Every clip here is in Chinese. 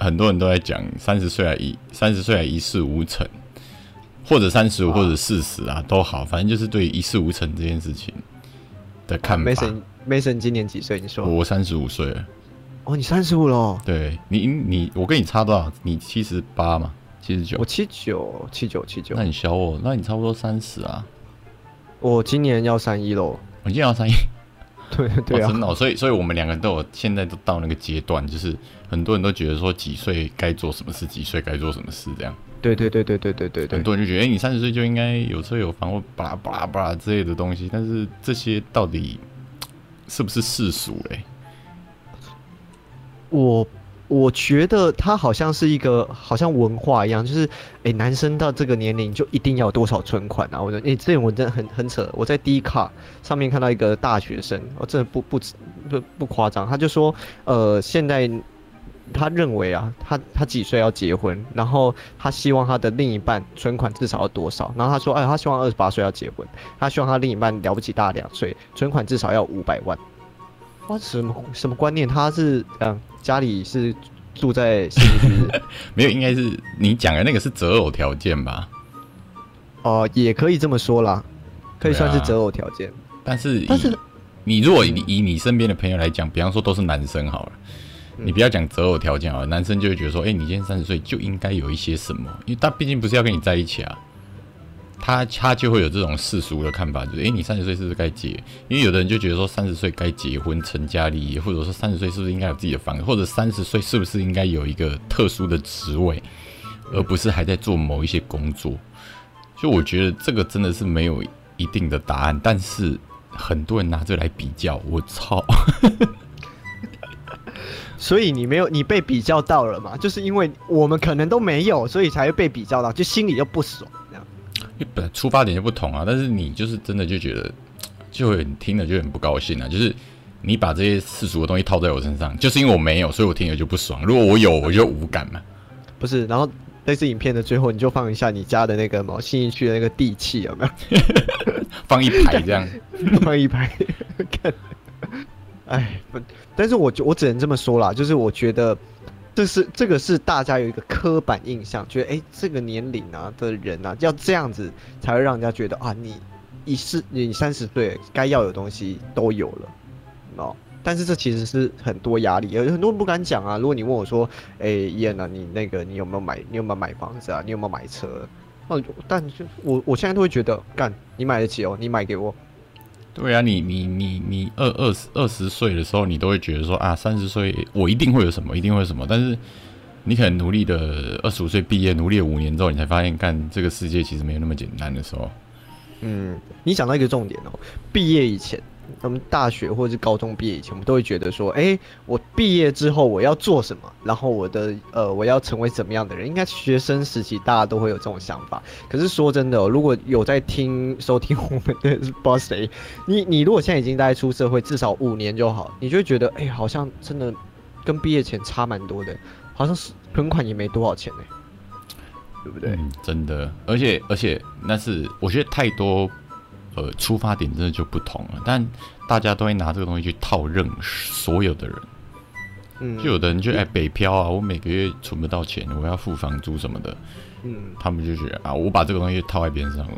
很多人都在讲三十岁还一三十岁还一事无成，或者三十五或者四十啊都好，反正就是对一事无成这件事情的看法。Mason，Mason 今年几岁？你说我三十五岁了。哦，你三十五了。对你，你我跟你差多少？你七十八嘛？七十九？我七九七九七九。那你小我，那你差不多三十啊。我今年要三一喽。我今年要三一。对对啊，真的、哦，所以所以我们两个人都有现在都到那个阶段，就是很多人都觉得说几岁该做什么事，几岁该做什么事这样。对对对对对对对，很多人就觉得，哎、欸，你三十岁就应该有车有房或巴拉巴拉巴拉之类的东西，但是这些到底 是不是世俗嘞？我。我觉得他好像是一个，好像文化一样，就是，诶、男生到这个年龄就一定要多少存款啊？我觉得，诶、这种我真的很很扯。我在 D 卡上面看到一个大学生，我真的不不不不夸张，他就说，呃，现在他认为啊，他他几岁要结婚，然后他希望他的另一半存款至少要多少？然后他说，哎，他希望二十八岁要结婚，他希望他另一半了不起大两岁，存款至少要五百万。哇，什么什么观念？他是嗯。家里是住在 没有，应该是你讲的那个是择偶条件吧？哦、呃，也可以这么说啦，可以算是择偶条件、啊。但是，但是你如果以以你身边的朋友来讲，比方说都是男生好了，嗯、你不要讲择偶条件好了，男生就会觉得说，哎、欸，你今年三十岁就应该有一些什么，因为他毕竟不是要跟你在一起啊。他他就会有这种世俗的看法，就是诶、你三十岁是不是该结？因为有的人就觉得说三十岁该结婚成家立业，或者说三十岁是不是应该有自己的房子，或者三十岁是不是应该有一个特殊的职位，而不是还在做某一些工作。就我觉得这个真的是没有一定的答案，但是很多人拿这来比较，我操！所以你没有你被比较到了嘛？就是因为我们可能都没有，所以才会被比较到，就心里就不爽。出发点就不同啊，但是你就是真的就觉得，就会听了就很不高兴啊。就是你把这些世俗的东西套在我身上，就是因为我没有，所以我听了就不爽。如果我有，我就无感嘛。不是，然后这次影片的最后，你就放一下你家的那个毛信义区的那个地契有没有？放一排这样，放一排。看，哎，不，但是我我只能这么说啦，就是我觉得。这是这个是大家有一个刻板印象，觉得哎，这个年龄啊的人啊，要这样子才会让人家觉得啊，你一是你三十岁该要有东西都有了，哦，但是这其实是很多压力，有很多人不敢讲啊。如果你问我说，哎，燕啊，你那个你有没有买？你有没有买房子啊？你有没有买车？哦，但是我我现在都会觉得，干，你买得起哦，你买给我。对啊，你你你你二二十二十岁的时候，你都会觉得说啊，三十岁我一定会有什么，一定会有什么。但是你可能努力的二十五岁毕业，努力了五年之后，你才发现，干这个世界其实没有那么简单的时候。嗯，你讲到一个重点哦，毕业以前。我们大学或者是高中毕业以前，我们都会觉得说，哎，我毕业之后我要做什么？然后我的呃，我要成为怎么样的人？应该学生时期大家都会有这种想法。可是说真的，如果有在听收听我们的不知道谁，你你如果现在已经大概出社会至少五年就好，你就会觉得，哎，好像真的跟毕业前差蛮多的，好像是存款也没多少钱呢，对不对？真的，而且而且那是我觉得太多。呃，出发点真的就不同了，但大家都会拿这个东西去套任所有的人，嗯，就有的人就哎北漂啊，我每个月存不到钱，我要付房租什么的，嗯，他们就觉得啊，我把这个东西套在别人身上，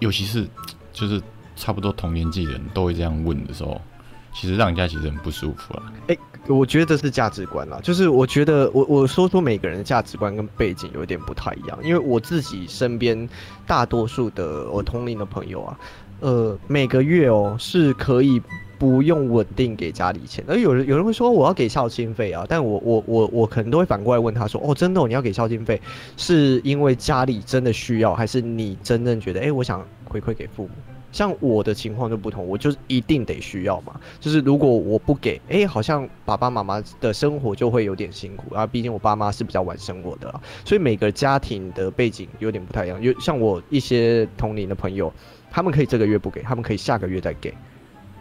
尤其是就是差不多同年纪的人都会这样问的时候，其实让人家其实很不舒服了。哎、欸，我觉得这是价值观啦，就是我觉得我我说出每个人的价值观跟背景有点不太一样，因为我自己身边大多数的我同龄的朋友啊。呃，每个月哦是可以不用稳定给家里钱，而有人有人会说我要给孝亲费啊，但我我我我可能都会反过来问他说，哦，真的，你要给孝亲费，是因为家里真的需要，还是你真正觉得，哎，我想回馈给父母？像我的情况就不同，我就是一定得需要嘛，就是如果我不给，哎，好像爸爸妈妈的生活就会有点辛苦啊，毕竟我爸妈是比较晚生活的，所以每个家庭的背景有点不太一样，有像我一些同龄的朋友。他们可以这个月不给，他们可以下个月再给。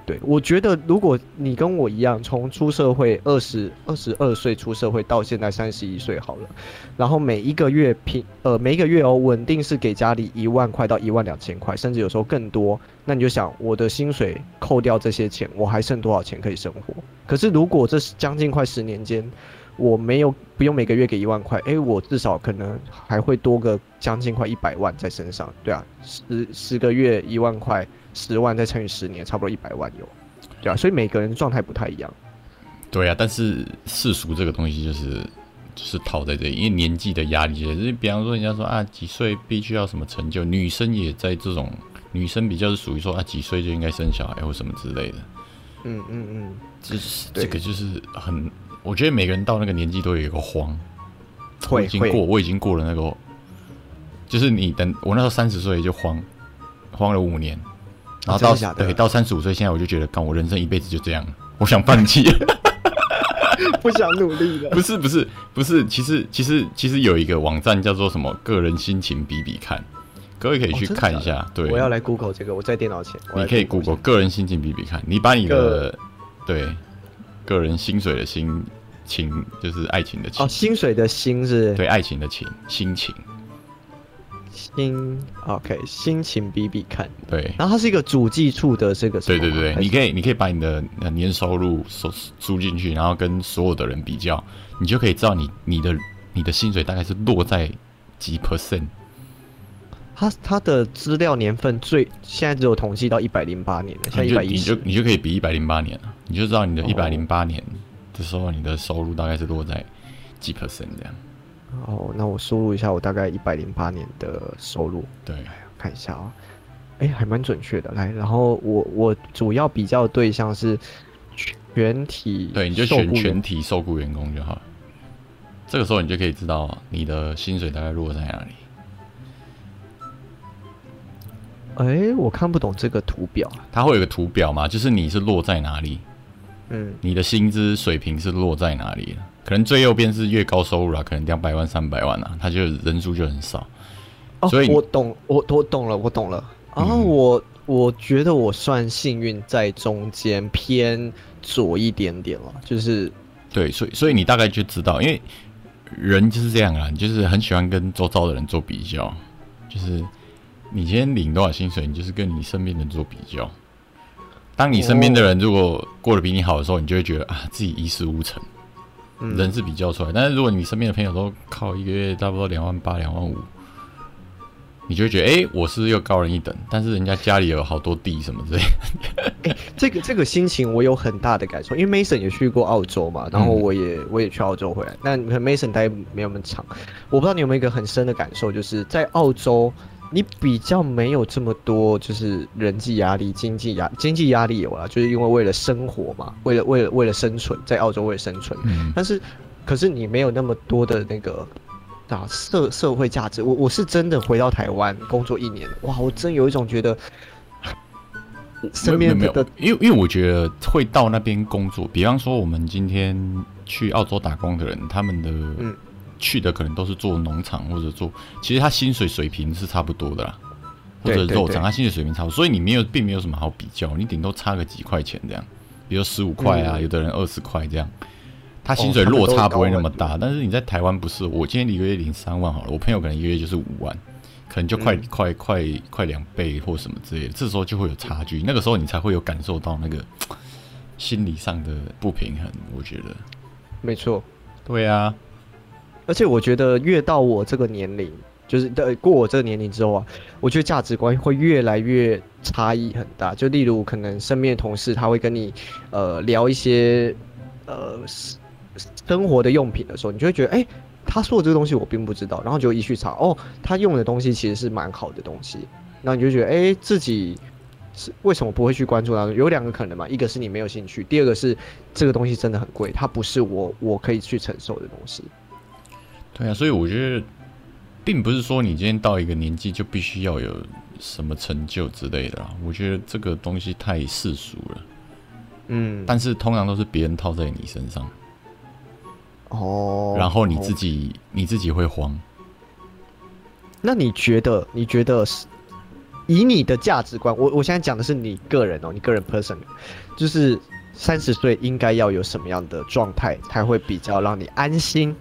对，我觉得，如果你跟我一样，从出社会二十二十二岁出社会到现在三十一岁好了，然后每一个月平呃每一个月哦稳定是给家里一万块到一万两千块，甚至有时候更多。那你就想，我的薪水扣掉这些钱，我还剩多少钱可以生活？可是如果这将近快十年间，我没有不用每个月给一万块，哎，我至少可能还会多个将近快一百万在身上，对啊，十十个月一万块，十万再乘以十年，差不多一百万有，对啊，所以每个人状态不太一样。对啊，但是世俗这个东西就是就是套在这里，因为年纪的压力，就是比方说人家说啊几岁必须要什么成就，女生也在这种，女生比较是属于说啊几岁就应该生小孩或什么之类的。嗯嗯嗯，这这个就是很。我觉得每个人到那个年纪都有一个慌，我已经过，我已经过了那个，就是你等我那时候三十岁就慌，慌了五年，然后到对到三十五岁，现在我就觉得，干我人生一辈子就这样，我想放弃，不想努力了。不是不是不是，其实其实其实有一个网站叫做什么个人心情比比看，各位可以去看一下。对，我要来 Google 这个，我在电脑前，你可以 Google 个人心情比比看，你把你的对个人薪水的薪。情就是爱情的情哦，薪水的薪是？对，爱情的情，心情。心，OK，心情比比看。对，然后它是一个主计处的这个。对对对，你可以你可以把你的年收入收输进去，然后跟所有的人比较，你就可以知道你你的你的薪水大概是落在几 percent。它它的资料年份最现在只有统计到一百零八年了，现在一百一十，你就你就可以比一百零八年了，你就知道你的一百零八年。的时候你的收入大概是落在几 percent 这样？哦，那我输入一下我大概一百零八年的收入。对，看一下啊、哦，哎，还蛮准确的。来，然后我我主要比较对象是全体，对，你就选全体受雇员工就好了。这个时候你就可以知道你的薪水大概落在哪里。哎，我看不懂这个图表。它会有个图表吗？就是你是落在哪里？嗯，你的薪资水平是落在哪里？可能最右边是越高收入啦，可能两百万、三百万啊，他就人数就很少。哦，所以我懂，我我懂了，我懂了。然后、我我觉得我算幸运，在中间偏左一点点了，就是对，所以所以你大概就知道，因为人就是这样啊，你就是很喜欢跟周遭的人做比较，就是你今天领多少薪水，你就是跟你身边人做比较。当你身边的人如果过得比你好的时候，你就会觉得啊，自己一事无成。人是比较出来，但是如果你身边的朋友都靠一个月差不多两万八、两万五，你就会觉得，哎、欸，我是又高人一等。但是人家家里有好多地什么之类的。欸、这个这个心情我有很大的感受，因为 Mason 也去过澳洲嘛，然后我也、嗯、我也去澳洲回来。但 Mason 待没有那么长，我不知道你有没有一个很深的感受，就是在澳洲。你比较没有这么多，就是人际压力、经济压经济压力有啊，就是因为为了生活嘛，为了为了为了生存，在澳洲为了生存。嗯。但是，可是你没有那么多的那个啊社社会价值。我我是真的回到台湾工作一年，哇，我真有一种觉得身边没有，因为因为我觉得会到那边工作，比方说我们今天去澳洲打工的人，他们的嗯。去的可能都是做农场或者做，其实他薪水水平是差不多的啦，或者肉厂他薪水水平差不多，所以你没有并没有什么好比较，你顶多差个几块钱这样，比如十五块啊，有的人二十块这样，他薪水落差不会那么大。但是你在台湾不是，我今天一个月领三万好了，我朋友可能一个月就是五万，可能就快快快快两倍或什么之类的，这时候就会有差距，那个时候你才会有感受到那个心理上的不平衡。我觉得，没错，对啊。而且我觉得越到我这个年龄，就是的过我这个年龄之后啊，我觉得价值观会越来越差异很大。就例如可能身边的同事他会跟你呃聊一些呃生活的用品的时候，你就会觉得哎、他说的这个东西我并不知道，然后就一去查哦，他用的东西其实是蛮好的东西，那你就觉得哎、自己是为什么不会去关注它？有两个可能嘛，一个是你没有兴趣，第二个是这个东西真的很贵，它不是我我可以去承受的东西。对啊，所以我觉得，并不是说你今天到一个年纪就必须要有什么成就之类的啦。我觉得这个东西太世俗了，嗯。但是通常都是别人套在你身上，哦。然后你自己、哦、你自己会慌。那你觉得？你觉得是以你的价值观？我我现在讲的是你个人哦，你个人 person，就是三十岁应该要有什么样的状态才会比较让你安心？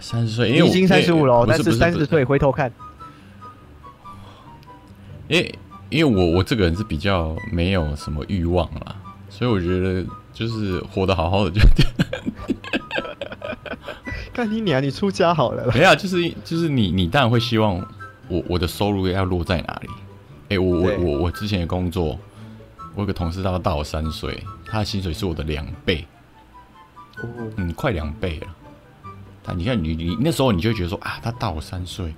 啊，三十岁，因为已经三十五了，但是三十岁回头看，因为因为我我这个人是比较没有什么欲望啦，所以我觉得就是活得好好的就。看你娘，你出家好了。没有，就是就是你你当然会希望我我的收入要落在哪里？哎、欸，我我我我之前的工作，我有个同事大概大我三岁，他的薪水是我的两倍，哦，嗯，快两倍了。他你看你你那时候你就觉得说啊，他大我三岁，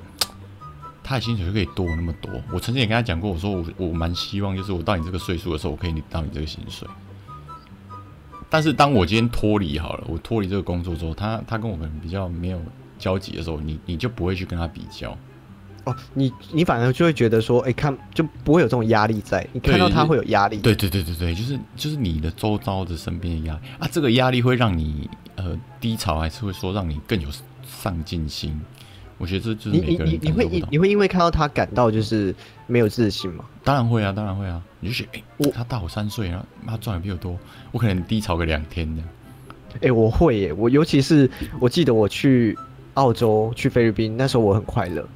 他的薪水就可以多我那么多。我曾经也跟他讲过，我说我我蛮希望就是我到你这个岁数的时候，我可以领到你这个薪水。但是当我今天脱离好了，我脱离这个工作之后，他他跟我们比较没有交集的时候，你你就不会去跟他比较。哦，你你反而就会觉得说，哎、欸，看就不会有这种压力在，你看到他会有压力。对对对对对，就是就是你的周遭的身边的压力啊，这个压力会让你呃低潮，还是会说让你更有上进心？我觉得这就是每个人你你你会你，你会因为看到他感到就是没有自信吗？当然会啊，当然会啊！你就觉得，哎、欸，他大我三岁，然后他赚的比我多，我可能低潮个两天的。哎、欸，我会耶！我尤其是我记得我去澳洲、去菲律宾那时候，我很快乐。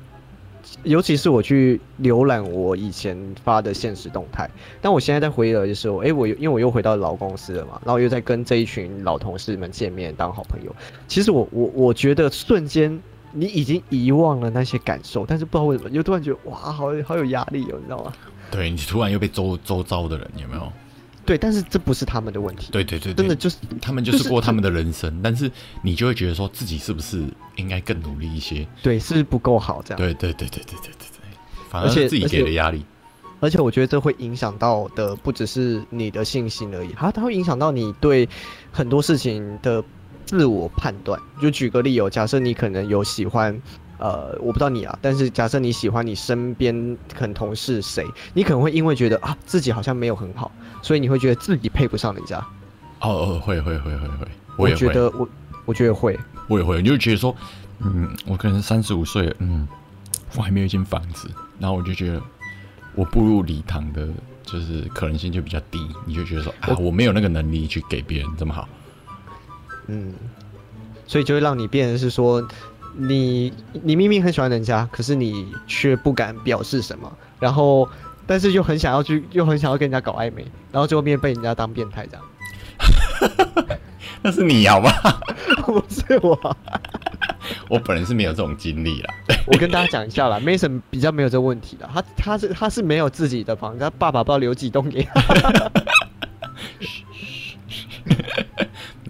尤其是我去浏览我以前发的现实动态，但我现在在回忆的时候，哎、欸，我因为我又回到老公司了嘛，然后又在跟这一群老同事们见面，当好朋友。其实我我我觉得瞬间。你已经遗忘了那些感受，但是不知道为什么又突然觉得哇，好好有压力哦，你知道吗？对，你突然又被周周遭的人有没有？对，但是这不是他们的问题。对对对，对，真的就是他们就是过他们的人生，就是，但是你就会觉得说自己是不是应该更努力一些？对，是不是不够好这样？对对对对对对对对，反而且自己给的压力而。而且我觉得这会影响到的不只是你的信心而已，它它会影响到你对很多事情的。自我判断，就举个例哦，假设你可能有喜欢，呃，我不知道你啊，但是假设你喜欢你身边可能同事谁，你可能会因为觉得啊自己好像没有很好，所以你会觉得自己配不上人家。哦哦，会会会会会，我也觉得我我觉得会，我也会，你就觉得说，嗯，我可能三十五岁，嗯，我还没有一间房子，然后我就觉得我步入礼堂的，就是可能性就比较低，你就觉得说啊，我没有那个能力去给别人这么好。嗯，所以就会让你变成是说，你你明明很喜欢人家，可是你却不敢表示什么，然后但是又很想要去，又很想要跟人家搞暧昧，然后最后面被人家当变态这样。那是你好吗？不是我，我本人是没有这种经历啦。我跟大家讲一下啦，Mason 比较没有这个问题的，他他是他是没有自己的房子，他爸爸不知道留几栋给他。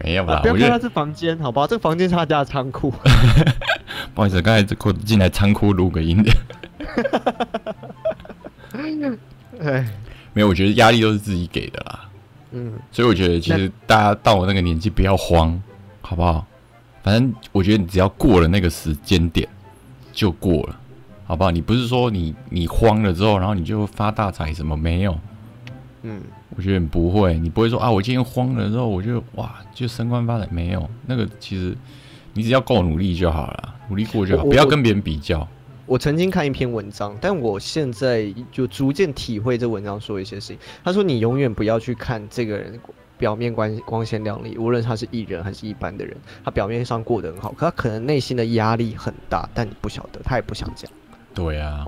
没有啦？啊、不要看他这房间，好不好？这个房间是他家的仓库。不好意思，刚才这进来仓库录个音的。哎，没有，我觉得压力都是自己给的啦。嗯，所以我觉得其实大家到我那个年纪不要慌，好不好？反正我觉得你只要过了那个时间点就过了，好不好？你不是说你你慌了之后，然后你就发大财什么没有？嗯。我觉得你不会，你不会说啊，我今天慌了之后，我就哇，就升官发财没有？那个其实你只要够努力就好了，努力过就好，不要跟别人比较。我，曾经看一篇文章，但我现在就逐渐体会这文章说一些事情。他说，你永远不要去看这个人表面光光鲜亮丽，无论他是艺人还是一般的人，他表面上过得很好，可他可能内心的压力很大，但你不晓得，他也不想讲。对啊。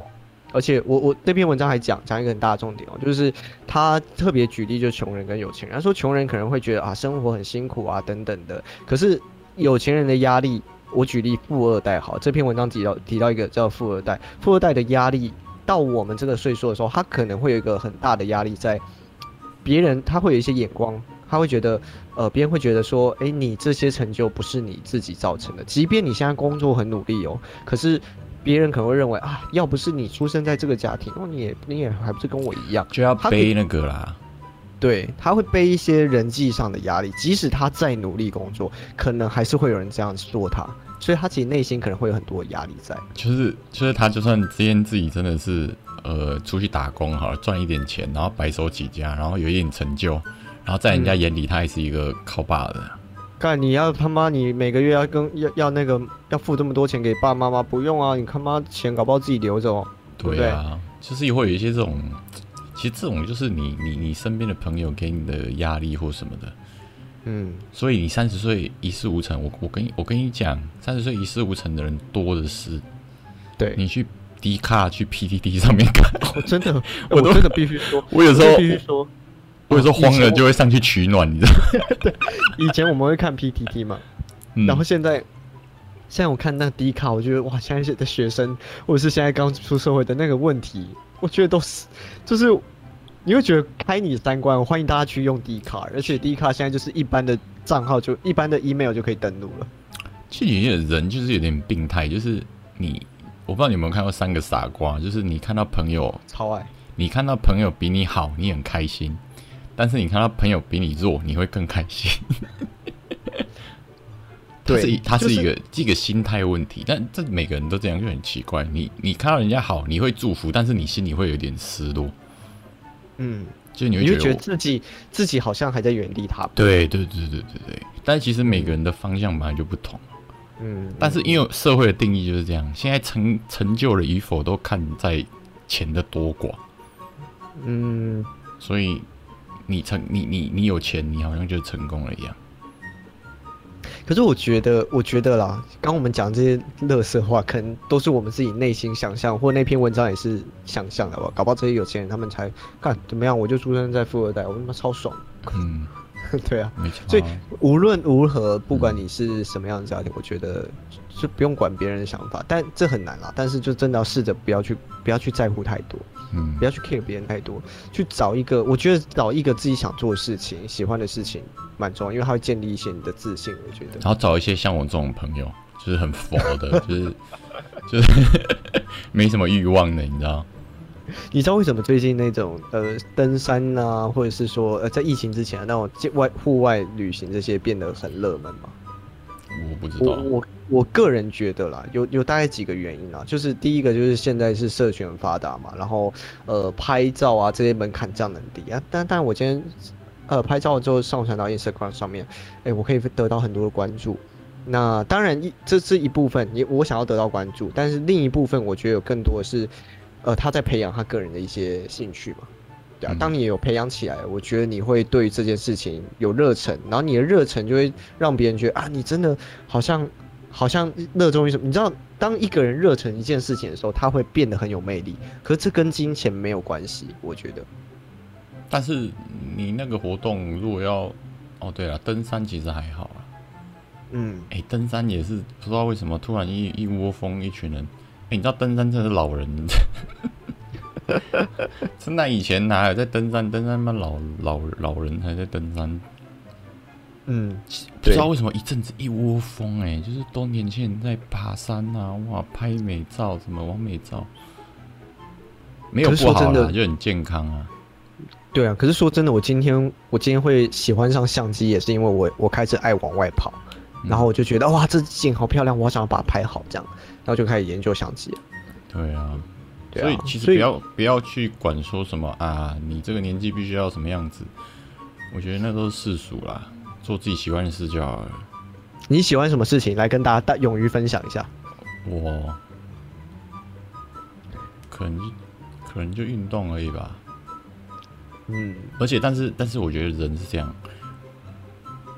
而且我我那篇文章还讲讲一个很大的重点哦，就是他特别举例，就是穷人跟有钱人。他说穷人可能会觉得啊，生活很辛苦啊等等的，可是有钱人的压力，我举例富二代好，这篇文章提到提到一个叫富二代，富二代的压力到我们这个岁数的时候，他可能会有一个很大的压力在别人，他会有一些眼光，他会觉得呃，别人会觉得说，诶，你这些成就不是你自己造成的，即便你现在工作很努力哦，可是。别人可能会认为啊，要不是你出生在这个家庭，哦，你也你也还不是跟我一样，就要背那个啦。对，他会背一些人际上的压力，即使他再努力工作，可能还是会有人这样说他，所以他其实内心可能会有很多压力在。就是就是他就算之前自己真的是呃出去打工好了，赚一点钱，然后白手起家，然后有一点成就，然后在人家眼里他还是一个靠爸的。嗯干，你要他妈你每个月要跟要要那个要付这么多钱给爸爸妈吗？不用啊，你他妈钱搞不好自己留着哦。对啊，就是会有一些这种，其实这种就是你你你身边的朋友给你的压力或什么的。嗯，所以你三十岁一事无成，我我跟我跟你讲，三十岁一事无成的人多的是。对，你去 D 卡去 PTT 上面看，哦、真的，我真的必须说，我有时候必须说。或者说慌了就会上去取暖，你知道？对，以前我们会看 PTT 嘛，嗯、然后现在，现在我看那 D 卡，我觉得哇，现在的学生或者是现在刚出社会的那个问题，我觉得都是，就是你会觉得开你三观，欢迎大家去用 D 卡，而且 D 卡现在就是一般的账号就一般的 email 就可以登录了。其实有些人就是有点病态，就是你，我不知道你有没有看过三个傻瓜，就是你看到朋友超爱，你看到朋友比你好，你很开心。但是你看到朋友比你弱，你会更开心。对，是它是一个这个心态问题，但这每个人都这样就很奇怪。你你看到人家好，你会祝福，但是你心里会有点失落。嗯，就你会觉得，觉得自己自己好像还在原地踏步。对对对对对对。但其实每个人的方向本来就不同。嗯。但是因为社会的定义就是这样，现在成成就了与否都看在钱的多寡。嗯。所以。你成你你你有钱，你好像就成功了一样。可是我觉得，我觉得啦，刚我们讲这些乐色话，可能都是我们自己内心想象，或那篇文章也是想象的吧。搞不好这些有钱人他们才干怎么样？我就出生在富二代，我他妈超爽。嗯，对啊。没错。所以无论如何，不管你是什么样的家庭，嗯、我觉得就不用管别人的想法，但这很难啦。但是就真的要试着不要去不要去在乎太多。嗯，不要去 care 别人太多，去找一个，我觉得找一个自己想做的事情、喜欢的事情蛮重要，因为它会建立一些你的自信。我觉得，然后找一些像我这种朋友，就是很佛的，就是就是 没什么欲望的，你知道？你知道为什么最近那种呃登山啊，或者是说呃在疫情之前那种外户外旅行这些变得很热门吗？我不知道，我我我个人觉得啦，有有大概几个原因啊，就是第一个就是现在是社群很发达嘛，然后呃拍照啊这些门槛降很低啊，但但我今天呃拍照之后上传到 Instagram 上面，哎、欸，我可以得到很多的关注，那当然一这是一部分，你我想要得到关注，但是另一部分我觉得有更多的是，呃他在培养他个人的一些兴趣嘛。对啊，当你有培养起来，我觉得你会对这件事情有热忱，然后你的热忱就会让别人觉得啊，你真的好像好像热衷于什么。你知道，当一个人热忱一件事情的时候，他会变得很有魅力。可是这跟金钱没有关系，我觉得。但是你那个活动如果要，哦，对了，登山其实还好啊。嗯，哎、欸，登山也是不知道为什么突然一一窝蜂一群人。哎、欸，你知道登山真的是老人。真的，以前哪有在登山？登山嘛，老老老人还在登山。嗯，不知道为什么一阵子一窝蜂，哎，就是都年轻人在爬山啊，哇，拍美照，什么完美照，没有不好的，就很健康啊。对啊，可是说真的，我今天我今天会喜欢上相机，也是因为我我开始爱往外跑，嗯、然后我就觉得哇，这景好漂亮，我想要把它拍好，这样，然后就开始研究相机。对啊。所以其实不要不要去管说什么啊，你这个年纪必须要什么样子，我觉得那都是世俗啦，做自己喜欢的事就好了。你喜欢什么事情？来跟大家大勇于分享一下。我可能可能就运动而已吧。嗯，而且但是但是我觉得人是这样，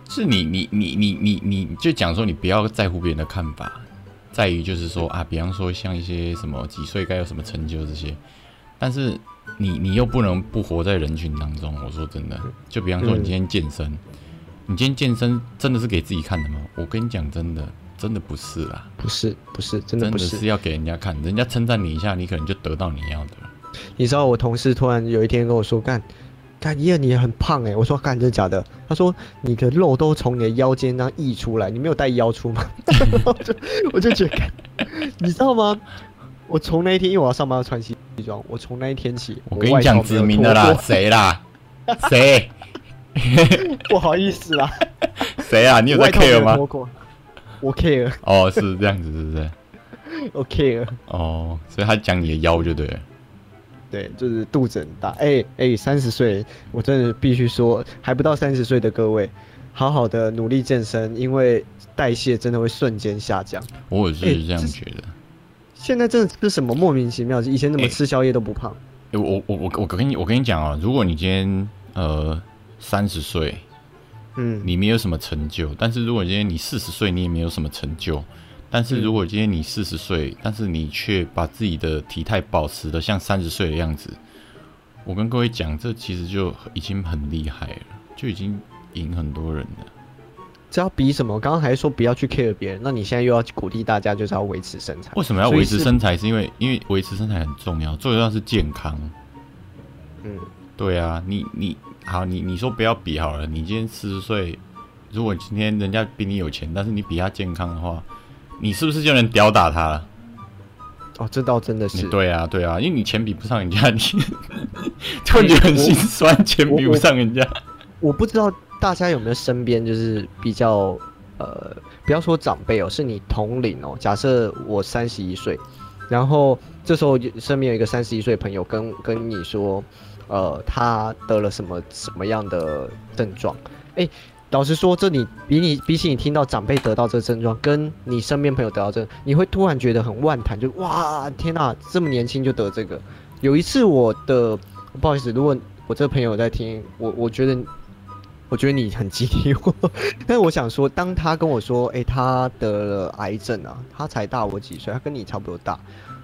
是你你你你你你就讲说你不要在乎别人的看法。在于就是说啊，比方说像一些什么几岁该有什么成就这些，但是你你又不能不活在人群当中。我说真的，就比方说你今天健身，你今天健身真的是给自己看的吗？我跟你讲真的，真的不是啦，不是不是真的不是，是要给人家看，人家称赞你一下，你可能就得到你要的。你知道我同事突然有一天跟我说干。干，耶，你也很胖哎！我说，干，真的假的？他说，你的肉都从你的腰间那溢出来，你没有带腰出吗？我就我就觉得，你知道吗？我从那一天，因为我要上班要穿西装，我从那一天起，我跟你讲指名的啦，谁啦？谁？不好意思啦，谁啊？你有在 care 吗？我 care。哦，是这样子，是不是？我 care。哦，所以他讲你的腰就对了。对，就是肚子很大。哎哎，三十岁，我真的必须说，还不到三十岁的各位，好好的努力健身，因为代谢真的会瞬间下降。我也是这样觉得。现在真的是什么莫名其妙？以前怎么吃宵夜都不胖？欸、我我我我跟你我跟你讲啊，如果你今天呃三十岁，嗯，你没有什么成就，但是如果今天你四十岁，你也没有什么成就。但是如果今天你四十岁，但是你却把自己的体态保持的像三十岁的样子，我跟各位讲，这其实就已经很厉害了，就已经赢很多人了。这要比什么？我刚刚还说不要去 care 别人，那你现在又要鼓励大家就是要维持身材？为什么要维持身材？是因为因为维持身材很重要，最重要是健康。嗯，对啊，你你好，你你说不要比好了。你今天四十岁，如果今天人家比你有钱，但是你比他健康的话，你是不是就能吊打他了？哦，这倒真的是。对啊，对啊，因为你钱比不上人家，你突然觉得很心酸，钱比不上人家。我不知道。大家有没有身边就是比较呃，不要说长辈哦，是你同龄哦。假设我三十一岁，然后这时候身边有一个三十一岁朋友跟跟你说，呃，他得了什么什么样的症状？哎，老实说，这你比你比起你听到长辈得到这个症状，跟你身边朋友得到这个，你会突然觉得很万谈，就哇，天哪，这么年轻就得这个。有一次我的不好意思，如果我这个朋友在听，我我觉得。我觉得你很激励我，但我想说，当他跟我说，诶、他得了癌症啊，他才大我几岁，他跟你差不多大，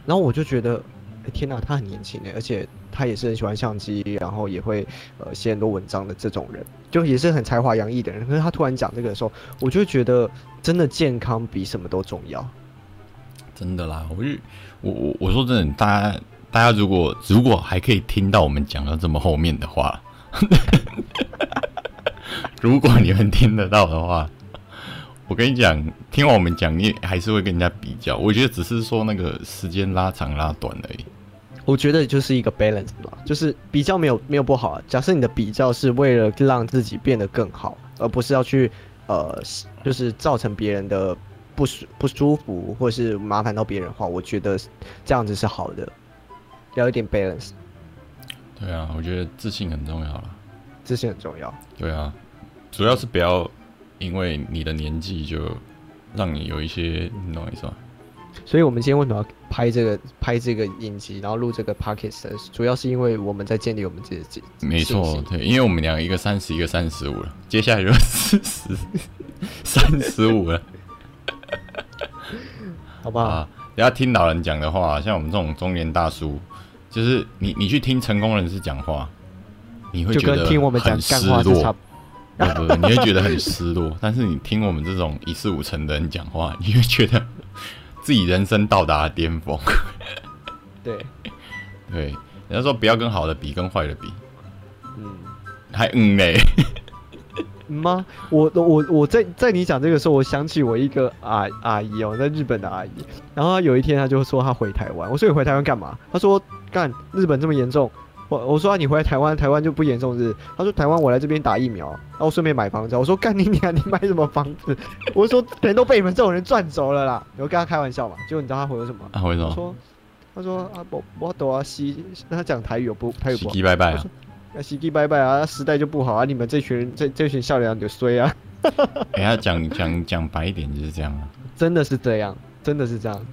然后我就觉得，欸、天哪，他很年轻诶，而且他也是很喜欢相机，然后也会呃写很多文章的这种人，就也是很才华洋溢的人。可是他突然讲这个的时候，我就觉得真的健康比什么都重要。真的啦，我我我我说真的，大家大家如果如果还可以听到我们讲到这么后面的话。如果你们听得到的话，我跟你讲，听完我们讲，你还是会跟人家比较。我觉得只是说那个时间拉长拉短而已。我觉得就是一个 balance 吧，就是比较没有没有不好啊。假设你的比较是为了让自己变得更好，而不是要去呃，就是造成别人的不舒不舒服，或是麻烦到别人的话，我觉得这样子是好的，要一点 balance。对啊，我觉得自信很重要了。自信很重要。对啊。主要是不要因为你的年纪就让你有一些，你懂我意思吗？所以我们今天为什么要拍这个拍这个影集，然后录这个 podcast，主要是因为我们在建立我们自己的。没错，对，因为我们两个一个三十，一个三十五了，接下来就四十三十五了，好不好？啊，等下听老人讲的话，像我们这种中年大叔，就是你你去听成功人士讲话，你会觉得听我们讲干话是差不。对不对？你会觉得很失落，但是你听我们这种一事无成的人讲话，你会觉得自己人生到达了巅峰。对，对，人家说不要跟好的比，跟坏的比。嗯，还嗯嘞？吗？我我我在在你讲这个时候，我想起我一个阿阿姨哦，在日本的阿姨，然后有一天她就说她回台湾，我说你回台湾干嘛？她说干日本这么严重。我我说、啊、你回来台湾，台湾就不严重是？他说台湾我来这边打疫苗，然后顺便买房子。我说干你娘，你买什么房子？我说人都被你们这种人赚走了啦！我跟他开玩笑嘛，结果你知道他回了什么？他回什么？他说他说啊不我懂啊西，那他讲台语不台语不？洗拜拜啊！洗洗拜拜啊！时代就不好啊！你们这群人这这群笑脸就衰啊！哎呀，讲讲讲白一点就是这样啊！真的是这样，真的是这样。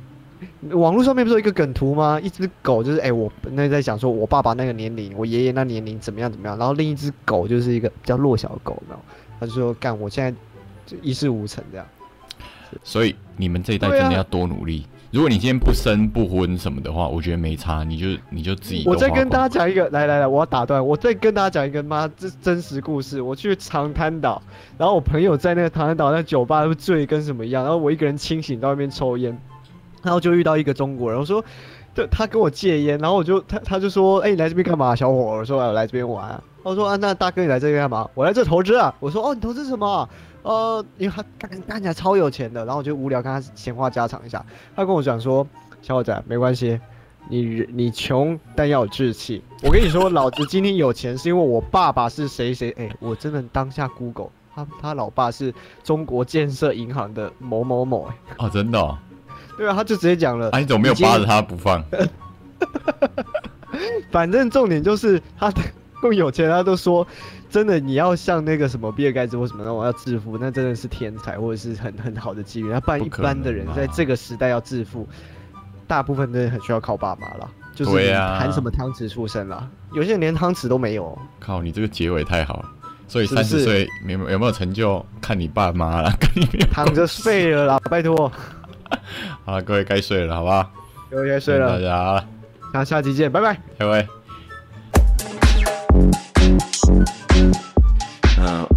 网络上面不是有一个梗图吗？一只狗就是哎、欸，我那在想说，我爸爸那个年龄，我爷爷那年龄怎么样怎么样？然后另一只狗就是一个比较弱小的狗，然后他就说干，我现在就一事无成这样。所以你们这一代真的要多努力。啊、如果你今天不生不婚什么的话，我觉得没差，你就你就自己。我再跟大家讲一个，来来来，我要打断，我再跟大家讲一个妈这真实故事。我去长滩岛，然后我朋友在那个长滩岛那酒吧都醉跟什么一样，然后我一个人清醒到外面抽烟。然后就遇到一个中国人，我说，对，他跟我戒烟，然后我就他他就说，哎、你来这边干嘛，小伙？我说我来这边玩、他。说啊，那大哥你来这边干嘛？我来这投资啊。我说哦，你投资什么？呃，因为他看看起来超有钱的，然后我就无聊跟他闲话家常一下。他跟我讲说，小伙子没关系，你你穷但要有志气。我跟你说，老子今天有钱是因为我爸爸是谁谁？哎，我真的当下 Google，他他老爸是中国建设银行的某某某。哎，啊，真的、对啊，他就直接讲了。啊，你怎么没有扒着他不放？反正重点就是他更有钱，他都说真的，你要像那个什么比尔盖茨或什么那，我要致富，那真的是天才或者是很很好的机遇。他不然一般的人在这个时代要致富，大部分真的很需要靠爸妈了，就是含什么汤匙出生了。有些人连汤匙都没有。靠，你这个结尾太好了。所以三十岁有没有没有成就，看你爸妈了，躺着睡了啦，拜托。好了，各位该睡了，好不好？各位该睡了，大家好了，那下期见，拜拜，各位。嗯。